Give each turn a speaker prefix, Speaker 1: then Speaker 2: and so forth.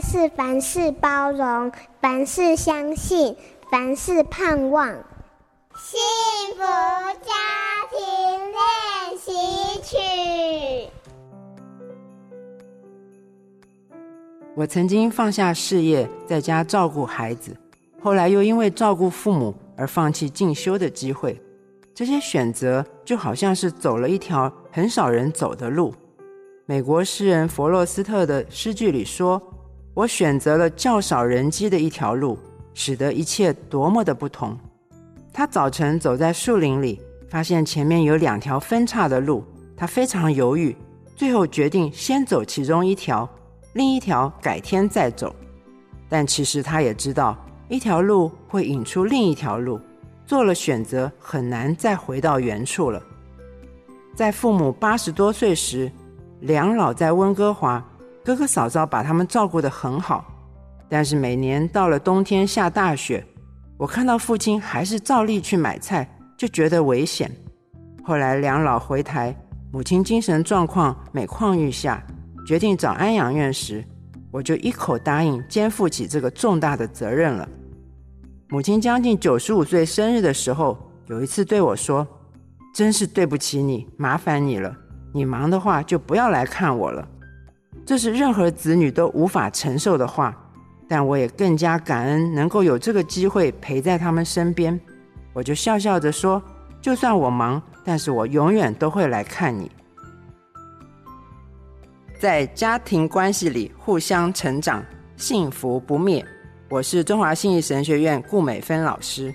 Speaker 1: 是凡事包容，凡事相信，凡事盼望。幸福家庭练习曲。
Speaker 2: 我曾经放下事业，在家照顾孩子，后来又因为照顾父母而放弃进修的机会。这些选择就好像是走了一条很少人走的路。美国诗人弗洛斯特的诗句里说：“我选择了较少人机的一条路，使得一切多么的不同。”他早晨走在树林里，发现前面有两条分岔的路，他非常犹豫，最后决定先走其中一条。另一条改天再走，但其实他也知道，一条路会引出另一条路，做了选择很难再回到原处了。在父母八十多岁时，两老在温哥华，哥哥嫂嫂把他们照顾得很好，但是每年到了冬天下大雪，我看到父亲还是照例去买菜，就觉得危险。后来两老回台，母亲精神状况每况愈下。决定找安养院时，我就一口答应肩负起这个重大的责任了。母亲将近九十五岁生日的时候，有一次对我说：“真是对不起你，麻烦你了。你忙的话就不要来看我了。”这是任何子女都无法承受的话，但我也更加感恩能够有这个机会陪在他们身边。我就笑笑着说：“就算我忙，但是我永远都会来看你。”在家庭关系里互相成长，幸福不灭。我是中华信义神学院顾美芬老师。